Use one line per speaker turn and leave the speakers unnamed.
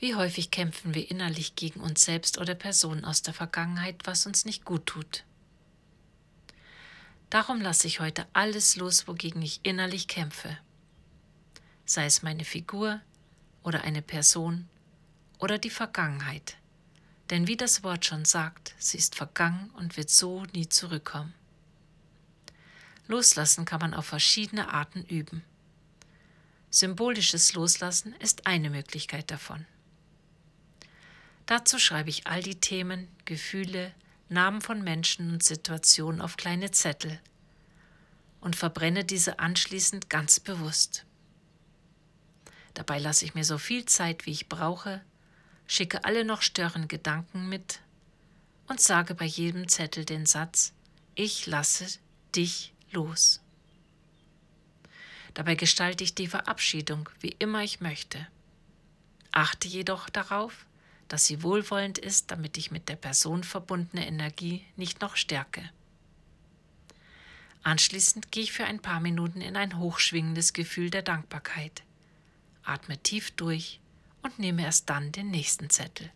Wie häufig kämpfen wir innerlich gegen uns selbst oder Personen aus der Vergangenheit, was uns nicht gut tut. Darum lasse ich heute alles los, wogegen ich innerlich kämpfe. Sei es meine Figur oder eine Person oder die Vergangenheit. Denn wie das Wort schon sagt, sie ist vergangen und wird so nie zurückkommen. Loslassen kann man auf verschiedene Arten üben. Symbolisches Loslassen ist eine Möglichkeit davon. Dazu schreibe ich all die Themen, Gefühle, Namen von Menschen und Situationen auf kleine Zettel und verbrenne diese anschließend ganz bewusst. Dabei lasse ich mir so viel Zeit, wie ich brauche, schicke alle noch störenden Gedanken mit und sage bei jedem Zettel den Satz, ich lasse dich los. Dabei gestalte ich die Verabschiedung, wie immer ich möchte. Achte jedoch darauf, dass sie wohlwollend ist, damit ich mit der Person verbundene Energie nicht noch stärke. Anschließend gehe ich für ein paar Minuten in ein hochschwingendes Gefühl der Dankbarkeit, atme tief durch und nehme erst dann den nächsten Zettel.